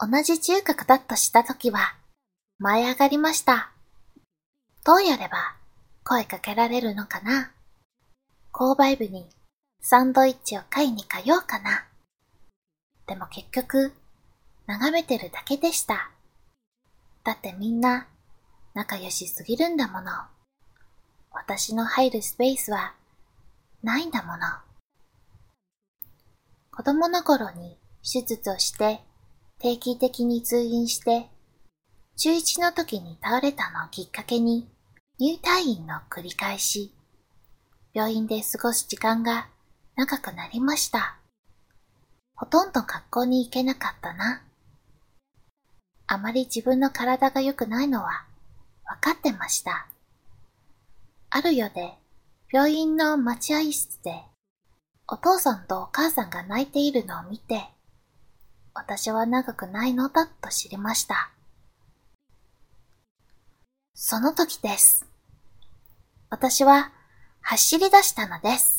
同じ中核だとしたときは、舞い上がりました。どうやれば声かけられるのかな？購買部にサンドイッチを買いに通うかな？でも結局、眺めてるだけでした。だってみんな仲良しすぎるんだもの。私の入るスペースはないんだもの。子供の頃に手術をして定期的に通院して中1の時に倒れたのをきっかけに入退院の繰り返し病院で過ごす時間が長くなりました。ほとんど学校に行けなかったな。あまり自分の体が良くないのは分かってました。ある夜で病院の待合室でお父さんとお母さんが泣いているのを見て、私は長くないのだと知りました。その時です。私は走り出したのです。